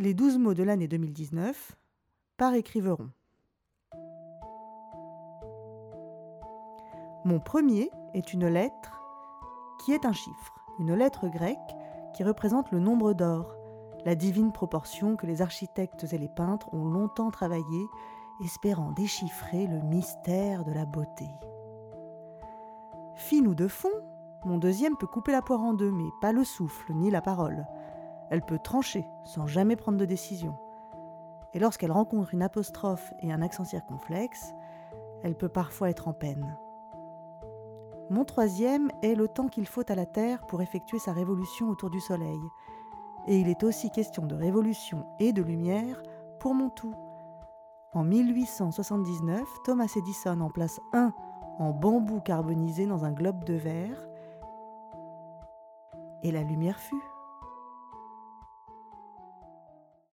les 12 mots de l'année 2019 par écriveron. Mon premier est une lettre qui est un chiffre, une lettre grecque qui représente le nombre d'or, la divine proportion que les architectes et les peintres ont longtemps travaillé, espérant déchiffrer le mystère de la beauté. Fine ou de fond, mon deuxième peut couper la poire en deux, mais pas le souffle ni la parole. Elle peut trancher sans jamais prendre de décision. Et lorsqu'elle rencontre une apostrophe et un accent circonflexe, elle peut parfois être en peine. Mon troisième est le temps qu'il faut à la Terre pour effectuer sa révolution autour du Soleil. Et il est aussi question de révolution et de lumière pour mon tout. En 1879, Thomas Edison en place un en bambou carbonisé dans un globe de verre, et la lumière fut.